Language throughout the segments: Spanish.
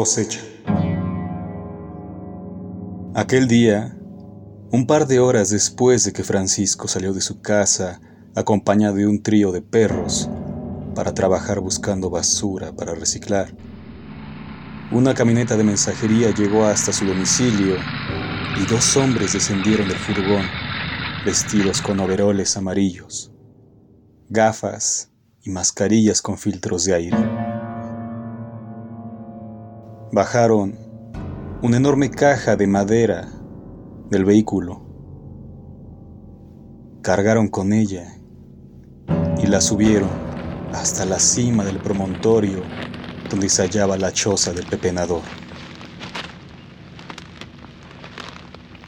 Cosecha. Aquel día, un par de horas después de que Francisco salió de su casa acompañado de un trío de perros para trabajar buscando basura para reciclar, una camioneta de mensajería llegó hasta su domicilio y dos hombres descendieron del furgón vestidos con overoles amarillos, gafas y mascarillas con filtros de aire. Bajaron una enorme caja de madera del vehículo. Cargaron con ella y la subieron hasta la cima del promontorio donde se hallaba la choza del pepenador.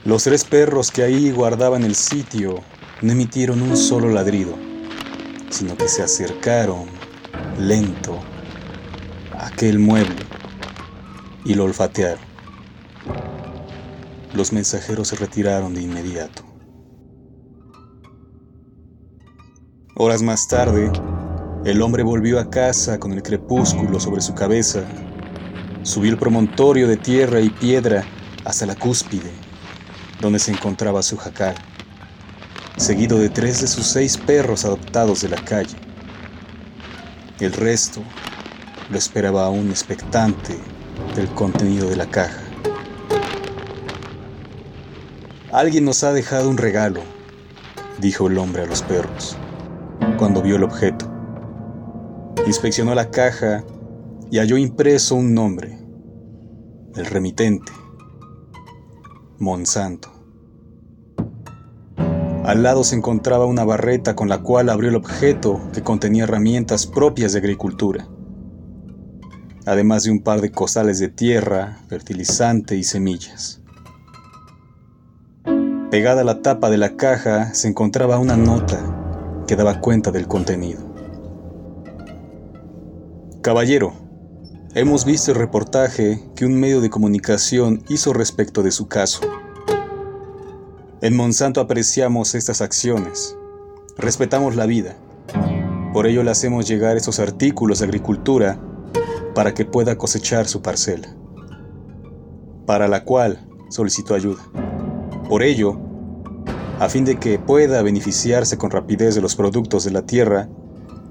Los tres perros que ahí guardaban el sitio no emitieron un solo ladrido, sino que se acercaron lento a aquel mueble y lo olfatearon. Los mensajeros se retiraron de inmediato. Horas más tarde, el hombre volvió a casa con el crepúsculo sobre su cabeza. Subió el promontorio de tierra y piedra hasta la cúspide, donde se encontraba su jacal, seguido de tres de sus seis perros adoptados de la calle. El resto lo esperaba aún expectante del contenido de la caja. Alguien nos ha dejado un regalo, dijo el hombre a los perros, cuando vio el objeto. Inspeccionó la caja y halló impreso un nombre, el remitente, Monsanto. Al lado se encontraba una barreta con la cual abrió el objeto que contenía herramientas propias de agricultura, además de un par de costales de tierra, fertilizante y semillas. Pegada a la tapa de la caja se encontraba una nota que daba cuenta del contenido. Caballero, hemos visto el reportaje que un medio de comunicación hizo respecto de su caso. En Monsanto apreciamos estas acciones, respetamos la vida, por ello le hacemos llegar estos artículos de agricultura para que pueda cosechar su parcela, para la cual solicitó ayuda. Por ello, a fin de que pueda beneficiarse con rapidez de los productos de la tierra,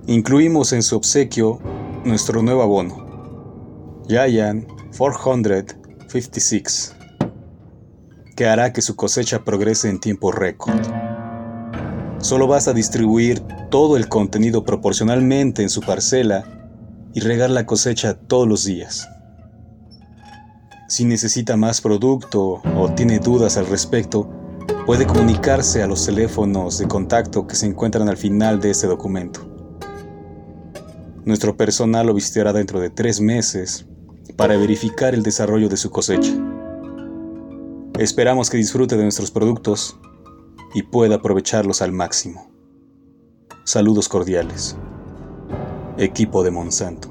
incluimos en su obsequio nuestro nuevo abono, Giant 456, que hará que su cosecha progrese en tiempo récord. Solo basta distribuir todo el contenido proporcionalmente en su parcela y regar la cosecha todos los días. Si necesita más producto o tiene dudas al respecto, puede comunicarse a los teléfonos de contacto que se encuentran al final de este documento. Nuestro personal lo visitará dentro de tres meses para verificar el desarrollo de su cosecha. Esperamos que disfrute de nuestros productos y pueda aprovecharlos al máximo. Saludos cordiales. Equipo de Monsanto.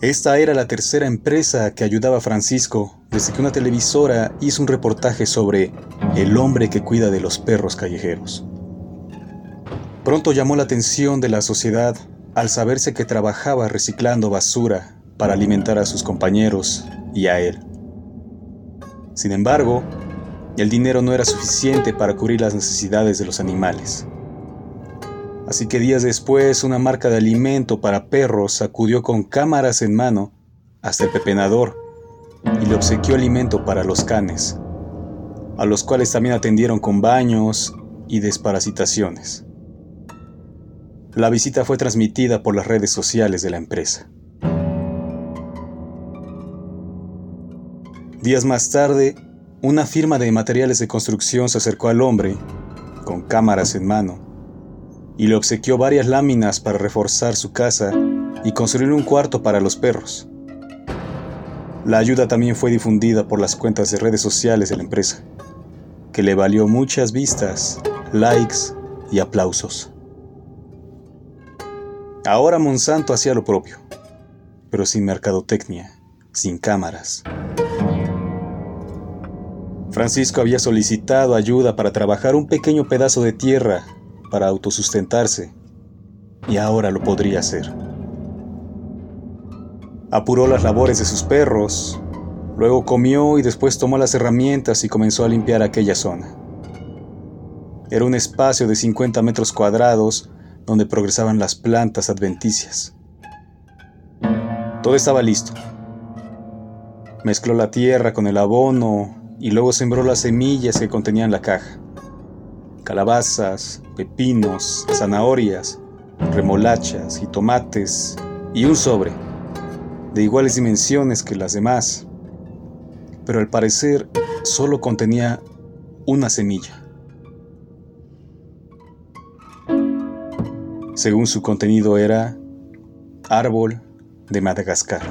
Esta era la tercera empresa que ayudaba a Francisco desde que una televisora hizo un reportaje sobre el hombre que cuida de los perros callejeros. Pronto llamó la atención de la sociedad al saberse que trabajaba reciclando basura para alimentar a sus compañeros y a él. Sin embargo, el dinero no era suficiente para cubrir las necesidades de los animales. Así que días después una marca de alimento para perros acudió con cámaras en mano hasta el pepenador y le obsequió alimento para los canes, a los cuales también atendieron con baños y desparasitaciones. La visita fue transmitida por las redes sociales de la empresa. Días más tarde, una firma de materiales de construcción se acercó al hombre, con cámaras en mano, y le obsequió varias láminas para reforzar su casa y construir un cuarto para los perros. La ayuda también fue difundida por las cuentas de redes sociales de la empresa, que le valió muchas vistas, likes y aplausos. Ahora Monsanto hacía lo propio, pero sin mercadotecnia, sin cámaras. Francisco había solicitado ayuda para trabajar un pequeño pedazo de tierra para autosustentarse y ahora lo podría hacer. Apuró las labores de sus perros, luego comió y después tomó las herramientas y comenzó a limpiar aquella zona. Era un espacio de 50 metros cuadrados donde progresaban las plantas adventicias. Todo estaba listo. Mezcló la tierra con el abono y luego sembró las semillas que contenían la caja. Calabazas, pepinos, zanahorias, remolachas y tomates y un sobre, de iguales dimensiones que las demás, pero al parecer solo contenía una semilla. Según su contenido era árbol de Madagascar.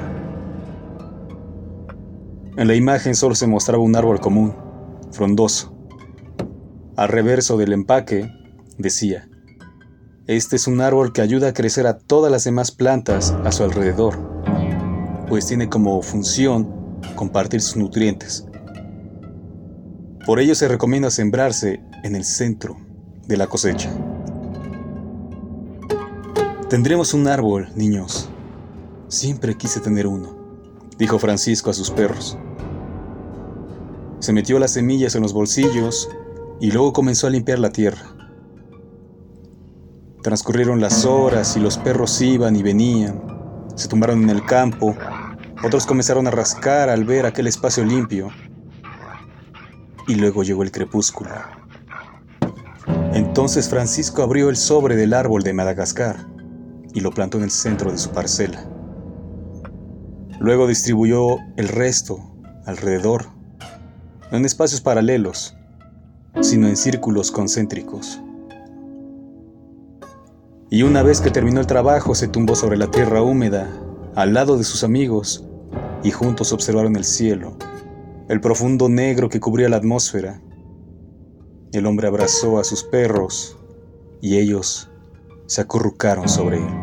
En la imagen solo se mostraba un árbol común, frondoso. Al reverso del empaque decía, este es un árbol que ayuda a crecer a todas las demás plantas a su alrededor, pues tiene como función compartir sus nutrientes. Por ello se recomienda sembrarse en el centro de la cosecha. Tendremos un árbol, niños. Siempre quise tener uno, dijo Francisco a sus perros. Se metió las semillas en los bolsillos y luego comenzó a limpiar la tierra. Transcurrieron las horas y los perros iban y venían. Se tumbaron en el campo. Otros comenzaron a rascar al ver aquel espacio limpio. Y luego llegó el crepúsculo. Entonces Francisco abrió el sobre del árbol de Madagascar y lo plantó en el centro de su parcela. Luego distribuyó el resto alrededor, en espacios paralelos, sino en círculos concéntricos y una vez que terminó el trabajo se tumbó sobre la tierra húmeda, al lado de sus amigos, y juntos observaron el cielo, el profundo negro que cubría la atmósfera. El hombre abrazó a sus perros y ellos se acurrucaron sobre él.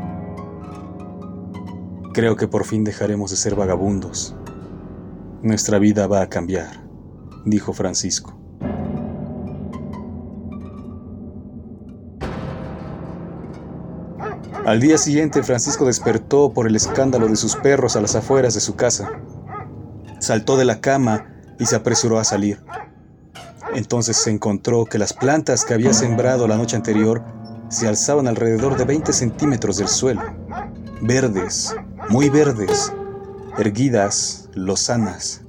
Creo que por fin dejaremos de ser vagabundos. Nuestra vida va a cambiar, dijo Francisco. Al día siguiente, Francisco despertó por el escándalo de sus perros a las afueras de su casa. Saltó de la cama y se apresuró a salir. Entonces se encontró que las plantas que había sembrado la noche anterior se alzaban alrededor de 20 centímetros del suelo, verdes, muy verdes, erguidas, lozanas.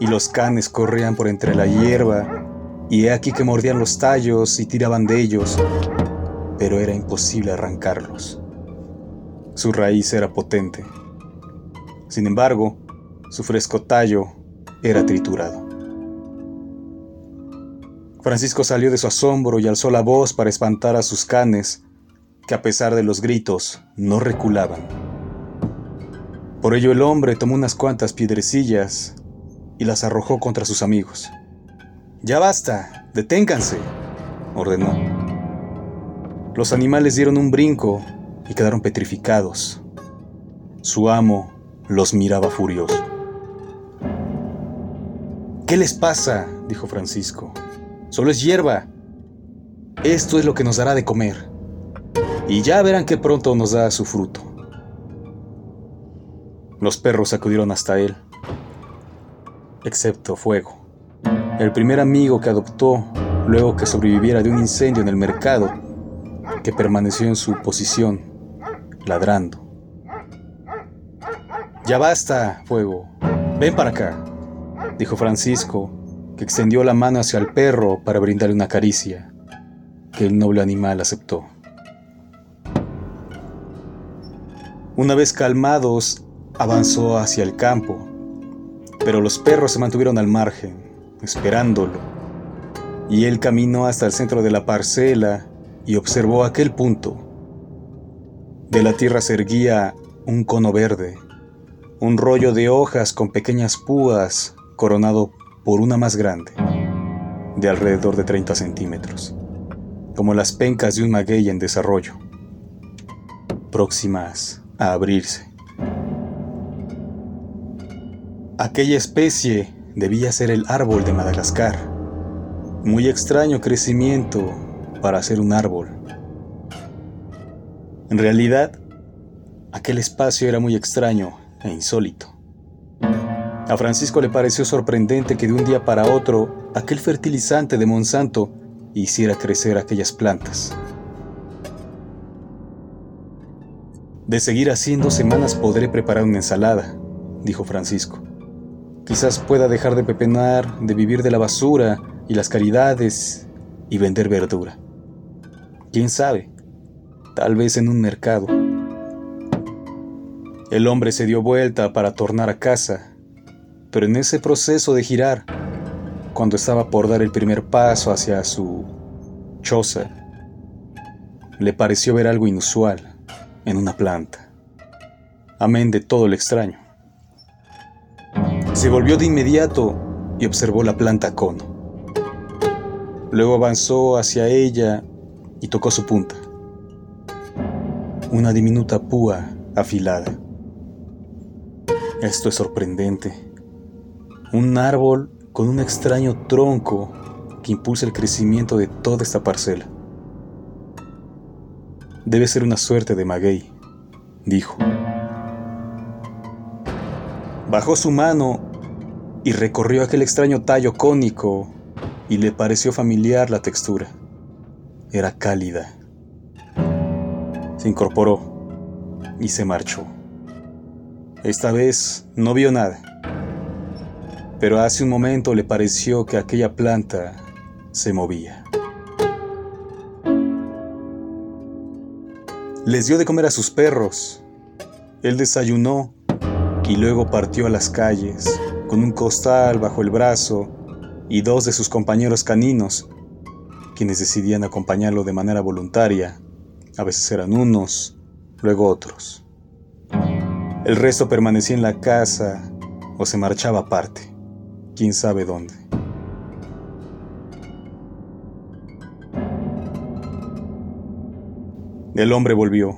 Y los canes corrían por entre la hierba, y he aquí que mordían los tallos y tiraban de ellos, pero era imposible arrancarlos. Su raíz era potente. Sin embargo, su fresco tallo era triturado. Francisco salió de su asombro y alzó la voz para espantar a sus canes, que a pesar de los gritos no reculaban. Por ello el hombre tomó unas cuantas piedrecillas y las arrojó contra sus amigos. Ya basta, deténganse, ordenó. Los animales dieron un brinco y quedaron petrificados. Su amo los miraba furioso. ¿Qué les pasa? dijo Francisco. Solo es hierba. Esto es lo que nos dará de comer. Y ya verán que pronto nos da su fruto. Los perros acudieron hasta él, excepto Fuego, el primer amigo que adoptó luego que sobreviviera de un incendio en el mercado que permaneció en su posición, ladrando. Ya basta, fuego. Ven para acá, dijo Francisco, que extendió la mano hacia el perro para brindarle una caricia, que el noble animal aceptó. Una vez calmados, avanzó hacia el campo, pero los perros se mantuvieron al margen, esperándolo, y él caminó hasta el centro de la parcela y observó aquel punto. De la tierra se erguía un cono verde, un rollo de hojas con pequeñas púas coronado por una más grande, de alrededor de 30 centímetros, como las pencas de un maguey en desarrollo, próximas a abrirse. Aquella especie debía ser el árbol de Madagascar, muy extraño crecimiento para hacer un árbol. En realidad, aquel espacio era muy extraño e insólito. A Francisco le pareció sorprendente que de un día para otro aquel fertilizante de Monsanto hiciera crecer aquellas plantas. De seguir así en dos semanas podré preparar una ensalada, dijo Francisco. Quizás pueda dejar de pepenar, de vivir de la basura y las caridades y vender verdura. ¿Quién sabe? Tal vez en un mercado. El hombre se dio vuelta para tornar a casa, pero en ese proceso de girar, cuando estaba por dar el primer paso hacia su choza, le pareció ver algo inusual en una planta, amén de todo lo extraño. Se volvió de inmediato y observó la planta cono. Luego avanzó hacia ella y tocó su punta. Una diminuta púa afilada. Esto es sorprendente. Un árbol con un extraño tronco que impulsa el crecimiento de toda esta parcela. Debe ser una suerte de maguey, dijo. Bajó su mano y recorrió aquel extraño tallo cónico y le pareció familiar la textura. Era cálida. Se incorporó y se marchó. Esta vez no vio nada, pero hace un momento le pareció que aquella planta se movía. Les dio de comer a sus perros. Él desayunó y luego partió a las calles con un costal bajo el brazo y dos de sus compañeros caninos, quienes decidían acompañarlo de manera voluntaria. A veces eran unos, luego otros. El resto permanecía en la casa o se marchaba aparte, quién sabe dónde. El hombre volvió,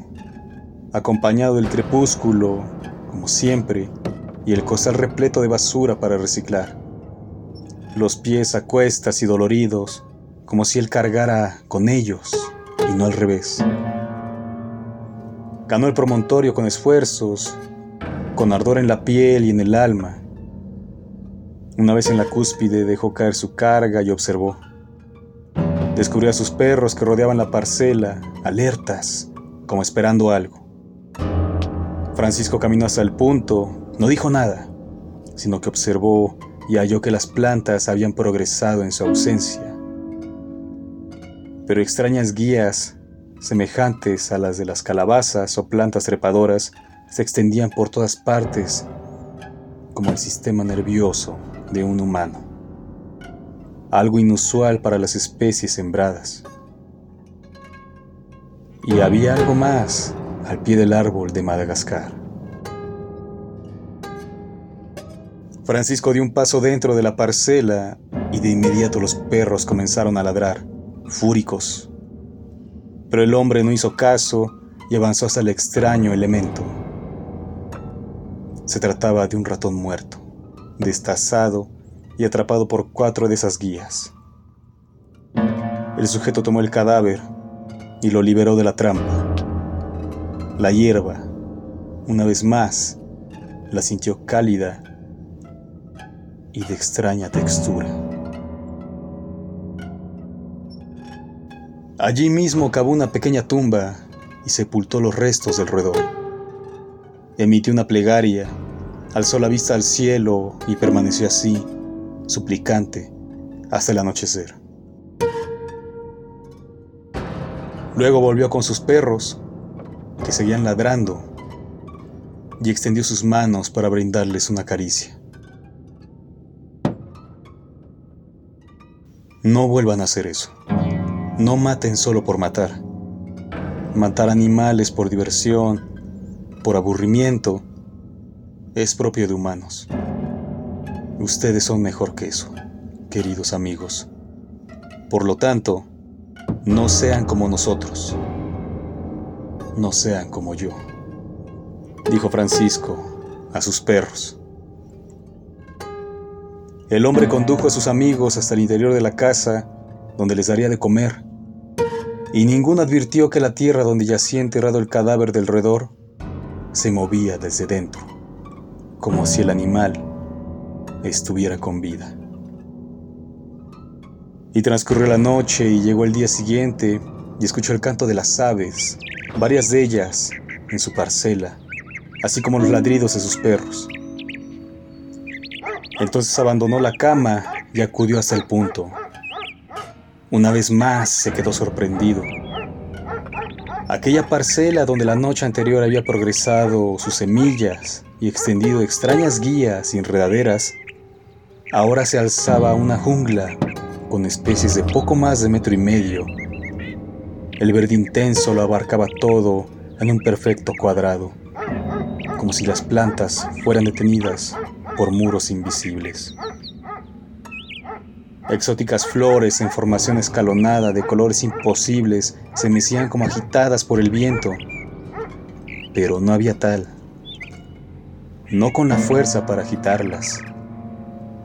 acompañado del crepúsculo como siempre, y el costal repleto de basura para reciclar. Los pies a cuestas y doloridos, como si él cargara con ellos y no al revés. Ganó el promontorio con esfuerzos, con ardor en la piel y en el alma. Una vez en la cúspide dejó caer su carga y observó. Descubrió a sus perros que rodeaban la parcela, alertas, como esperando algo. Francisco caminó hasta el punto, no dijo nada, sino que observó y halló que las plantas habían progresado en su ausencia. Pero extrañas guías, semejantes a las de las calabazas o plantas trepadoras, se extendían por todas partes, como el sistema nervioso de un humano. Algo inusual para las especies sembradas. Y había algo más al pie del árbol de Madagascar. Francisco dio un paso dentro de la parcela y de inmediato los perros comenzaron a ladrar, fúricos. Pero el hombre no hizo caso y avanzó hasta el extraño elemento. Se trataba de un ratón muerto, destazado y atrapado por cuatro de esas guías. El sujeto tomó el cadáver y lo liberó de la trampa. La hierba, una vez más, la sintió cálida y de extraña textura. Allí mismo cavó una pequeña tumba y sepultó los restos del roedor. Emitió una plegaria, alzó la vista al cielo y permaneció así, suplicante, hasta el anochecer. Luego volvió con sus perros que seguían ladrando, y extendió sus manos para brindarles una caricia. No vuelvan a hacer eso. No maten solo por matar. Matar animales por diversión, por aburrimiento, es propio de humanos. Ustedes son mejor que eso, queridos amigos. Por lo tanto, no sean como nosotros no sean como yo, dijo Francisco a sus perros. El hombre condujo a sus amigos hasta el interior de la casa, donde les daría de comer, y ninguno advirtió que la tierra donde yacía enterrado el cadáver del roedor se movía desde dentro, como si el animal estuviera con vida. Y transcurrió la noche y llegó el día siguiente y escuchó el canto de las aves, varias de ellas en su parcela, así como los ladridos de sus perros. Entonces abandonó la cama y acudió hasta el punto. Una vez más se quedó sorprendido. Aquella parcela donde la noche anterior había progresado sus semillas y extendido extrañas guías y enredaderas, ahora se alzaba una jungla con especies de poco más de metro y medio. El verde intenso lo abarcaba todo en un perfecto cuadrado, como si las plantas fueran detenidas por muros invisibles. Exóticas flores en formación escalonada de colores imposibles se mecían como agitadas por el viento, pero no había tal, no con la fuerza para agitarlas,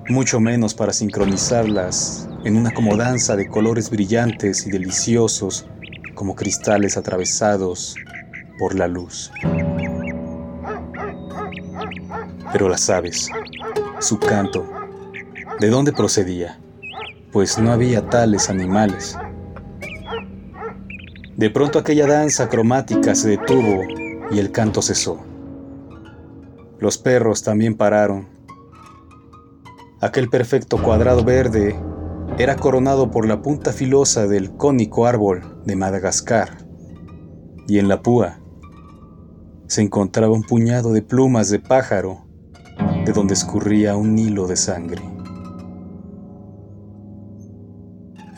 mucho menos para sincronizarlas en una comodanza de colores brillantes y deliciosos como cristales atravesados por la luz. Pero las aves, su canto, ¿de dónde procedía? Pues no había tales animales. De pronto aquella danza cromática se detuvo y el canto cesó. Los perros también pararon. Aquel perfecto cuadrado verde era coronado por la punta filosa del cónico árbol de Madagascar, y en la púa se encontraba un puñado de plumas de pájaro de donde escurría un hilo de sangre.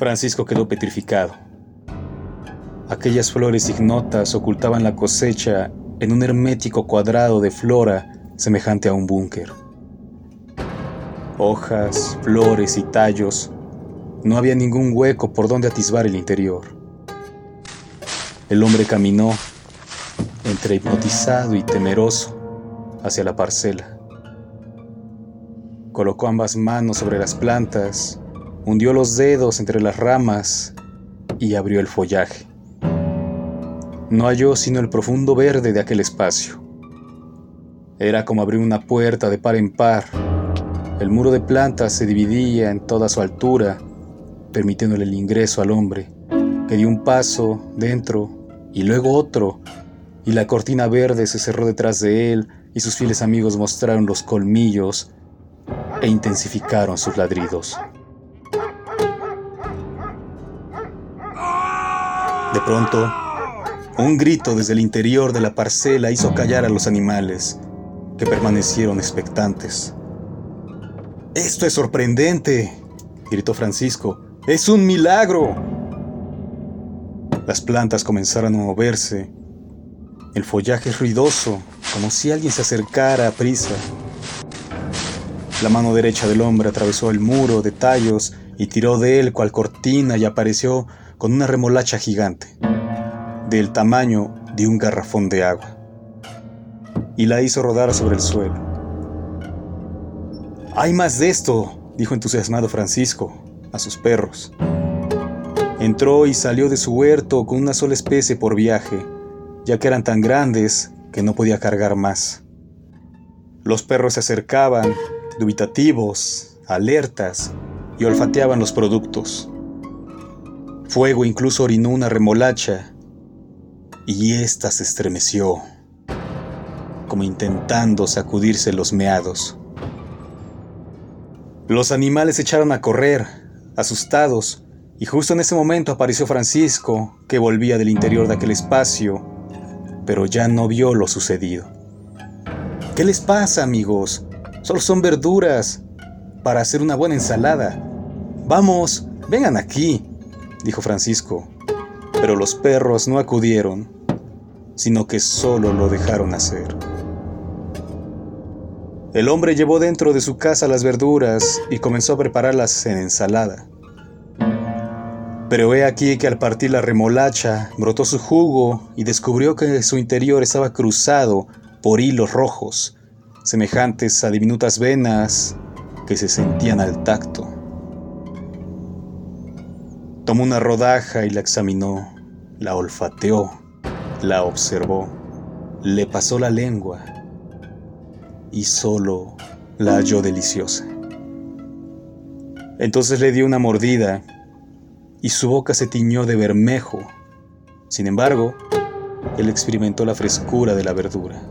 Francisco quedó petrificado. Aquellas flores ignotas ocultaban la cosecha en un hermético cuadrado de flora semejante a un búnker. Hojas, flores y tallos, no había ningún hueco por donde atisbar el interior. El hombre caminó, entre hipnotizado y temeroso, hacia la parcela. Colocó ambas manos sobre las plantas, hundió los dedos entre las ramas y abrió el follaje. No halló sino el profundo verde de aquel espacio. Era como abrir una puerta de par en par. El muro de plantas se dividía en toda su altura, permitiéndole el ingreso al hombre, que dio un paso dentro y luego otro, y la cortina verde se cerró detrás de él y sus fieles amigos mostraron los colmillos e intensificaron sus ladridos. De pronto, un grito desde el interior de la parcela hizo callar a los animales, que permanecieron expectantes. Esto es sorprendente, gritó Francisco. Es un milagro. Las plantas comenzaron a moverse. El follaje ruidoso, como si alguien se acercara a prisa. La mano derecha del hombre atravesó el muro de tallos y tiró de él cual cortina y apareció con una remolacha gigante, del tamaño de un garrafón de agua, y la hizo rodar sobre el suelo. Hay más de esto, dijo entusiasmado Francisco a sus perros. Entró y salió de su huerto con una sola especie por viaje, ya que eran tan grandes que no podía cargar más. Los perros se acercaban dubitativos, alertas, y olfateaban los productos. Fuego incluso orinó una remolacha, y ésta se estremeció, como intentando sacudirse los meados. Los animales echaron a correr, asustados, y justo en ese momento apareció Francisco, que volvía del interior de aquel espacio, pero ya no vio lo sucedido. ¿Qué les pasa, amigos? Solo son verduras para hacer una buena ensalada. Vamos, vengan aquí, dijo Francisco. Pero los perros no acudieron, sino que solo lo dejaron hacer. El hombre llevó dentro de su casa las verduras y comenzó a prepararlas en ensalada. Pero he aquí que al partir la remolacha brotó su jugo y descubrió que su interior estaba cruzado por hilos rojos semejantes a diminutas venas que se sentían al tacto. Tomó una rodaja y la examinó, la olfateó, la observó, le pasó la lengua y solo la halló deliciosa. Entonces le dio una mordida y su boca se tiñó de bermejo. Sin embargo, él experimentó la frescura de la verdura.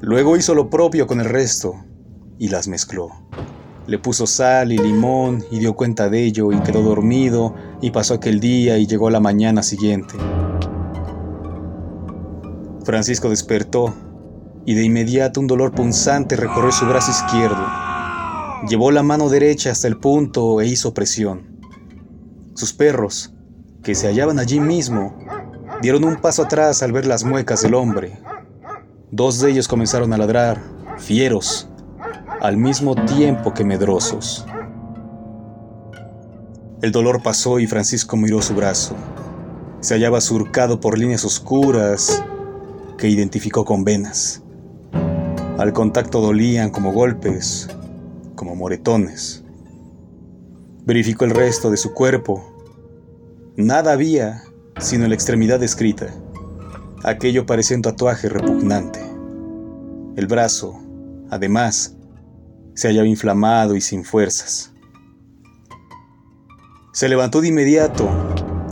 Luego hizo lo propio con el resto y las mezcló. Le puso sal y limón y dio cuenta de ello y quedó dormido y pasó aquel día y llegó la mañana siguiente. Francisco despertó y de inmediato un dolor punzante recorrió su brazo izquierdo. Llevó la mano derecha hasta el punto e hizo presión. Sus perros, que se hallaban allí mismo, dieron un paso atrás al ver las muecas del hombre. Dos de ellos comenzaron a ladrar, fieros, al mismo tiempo que medrosos. El dolor pasó y Francisco miró su brazo. Se hallaba surcado por líneas oscuras que identificó con venas. Al contacto dolían como golpes, como moretones. Verificó el resto de su cuerpo. Nada había sino la extremidad escrita. Aquello parecía un tatuaje repugnante. El brazo, además, se hallaba inflamado y sin fuerzas. Se levantó de inmediato,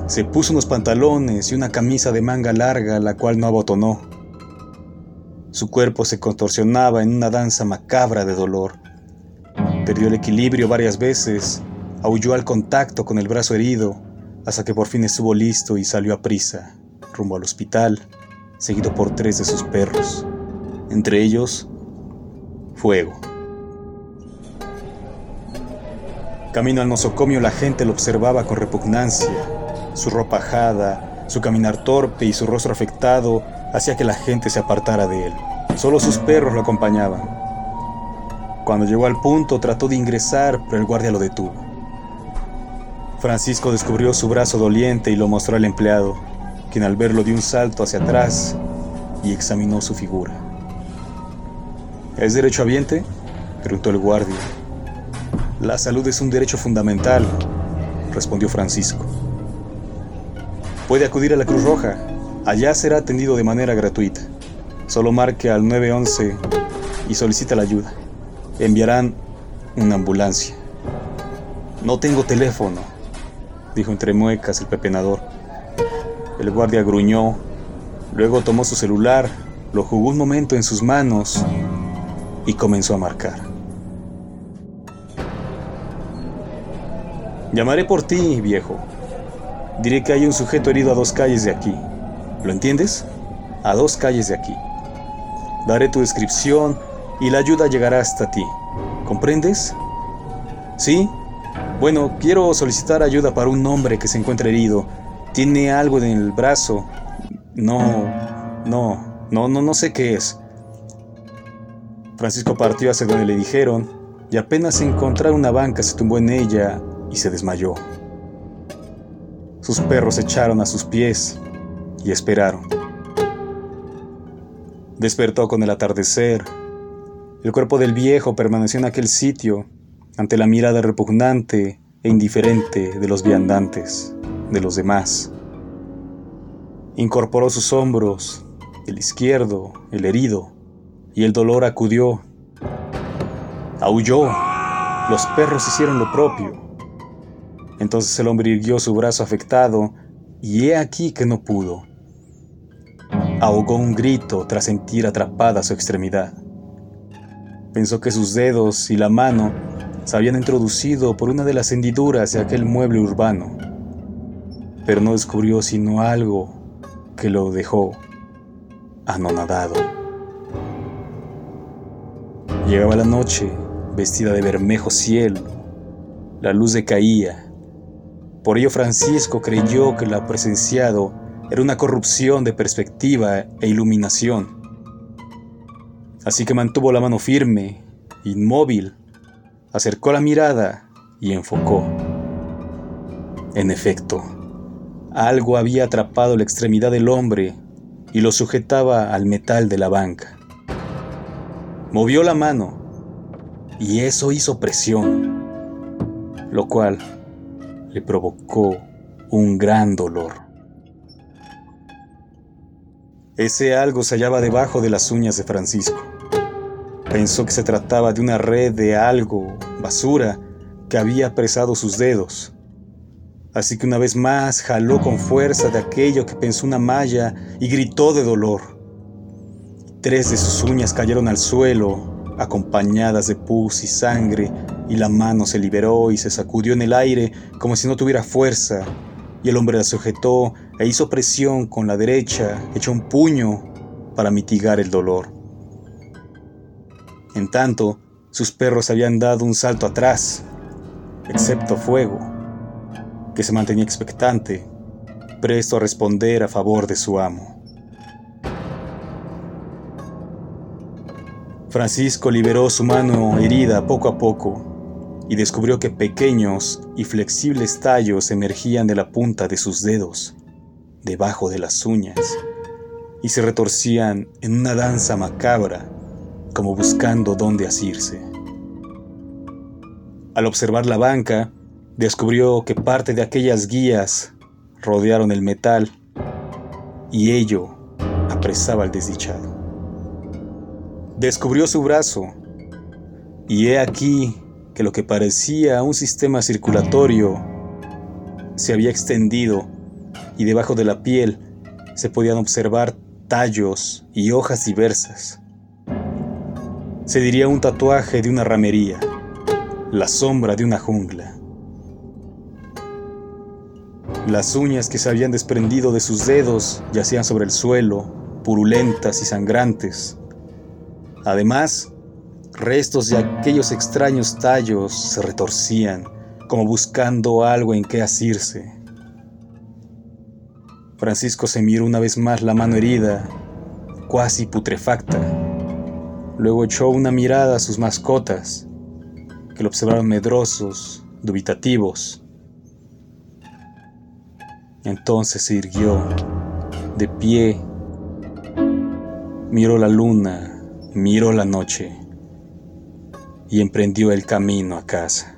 se puso unos pantalones y una camisa de manga larga, la cual no abotonó. Su cuerpo se contorsionaba en una danza macabra de dolor. Perdió el equilibrio varias veces, aulló al contacto con el brazo herido, hasta que por fin estuvo listo y salió a prisa, rumbo al hospital, seguido por tres de sus perros, entre ellos, Fuego. Camino al nosocomio la gente lo observaba con repugnancia. Su ropa ajada, su caminar torpe y su rostro afectado hacía que la gente se apartara de él. Solo sus perros lo acompañaban. Cuando llegó al punto trató de ingresar, pero el guardia lo detuvo. Francisco descubrió su brazo doliente y lo mostró al empleado, quien al verlo dio un salto hacia atrás y examinó su figura. ¿Es derechohabiente? preguntó el guardia. La salud es un derecho fundamental, respondió Francisco. Puede acudir a la Cruz Roja. Allá será atendido de manera gratuita. Solo marque al 911 y solicita la ayuda. Enviarán una ambulancia. No tengo teléfono, dijo entre muecas el pepenador. El guardia gruñó, luego tomó su celular, lo jugó un momento en sus manos y comenzó a marcar. Llamaré por ti, viejo. Diré que hay un sujeto herido a dos calles de aquí. ¿Lo entiendes? A dos calles de aquí. Daré tu descripción y la ayuda llegará hasta ti. ¿Comprendes? ¿Sí? Bueno, quiero solicitar ayuda para un hombre que se encuentra herido. Tiene algo en el brazo. No, no, no, no, no sé qué es. Francisco partió hacia donde le dijeron y apenas encontrar una banca se tumbó en ella y se desmayó. Sus perros echaron a sus pies y esperaron. Despertó con el atardecer. El cuerpo del viejo permaneció en aquel sitio ante la mirada repugnante e indiferente de los viandantes, de los demás. Incorporó sus hombros, el izquierdo, el herido, y el dolor acudió. Aulló. Los perros hicieron lo propio. Entonces el hombre irguió su brazo afectado y he aquí que no pudo. Ahogó un grito tras sentir atrapada su extremidad. Pensó que sus dedos y la mano se habían introducido por una de las hendiduras de aquel mueble urbano, pero no descubrió sino algo que lo dejó anonadado. Llegaba la noche, vestida de bermejo cielo, la luz decaía por ello Francisco creyó que lo presenciado era una corrupción de perspectiva e iluminación. Así que mantuvo la mano firme, inmóvil, acercó la mirada y enfocó. En efecto, algo había atrapado la extremidad del hombre y lo sujetaba al metal de la banca. Movió la mano y eso hizo presión, lo cual le provocó un gran dolor. Ese algo se hallaba debajo de las uñas de Francisco. Pensó que se trataba de una red de algo, basura, que había apresado sus dedos. Así que una vez más jaló con fuerza de aquello que pensó una malla y gritó de dolor. Tres de sus uñas cayeron al suelo, acompañadas de pus y sangre, y la mano se liberó y se sacudió en el aire como si no tuviera fuerza, y el hombre la sujetó e hizo presión con la derecha, echó un puño para mitigar el dolor. En tanto, sus perros habían dado un salto atrás, excepto Fuego, que se mantenía expectante, presto a responder a favor de su amo. Francisco liberó su mano herida poco a poco y descubrió que pequeños y flexibles tallos emergían de la punta de sus dedos, debajo de las uñas, y se retorcían en una danza macabra como buscando dónde asirse. Al observar la banca, descubrió que parte de aquellas guías rodearon el metal y ello apresaba al desdichado. Descubrió su brazo y he aquí que lo que parecía un sistema circulatorio se había extendido y debajo de la piel se podían observar tallos y hojas diversas se diría un tatuaje de una ramería, la sombra de una jungla. Las uñas que se habían desprendido de sus dedos yacían sobre el suelo, purulentas y sangrantes. Además, restos de aquellos extraños tallos se retorcían, como buscando algo en qué asirse. Francisco se miró una vez más la mano herida, cuasi putrefacta Luego echó una mirada a sus mascotas, que lo observaron medrosos, dubitativos. Entonces se irguió, de pie, miró la luna, miró la noche y emprendió el camino a casa.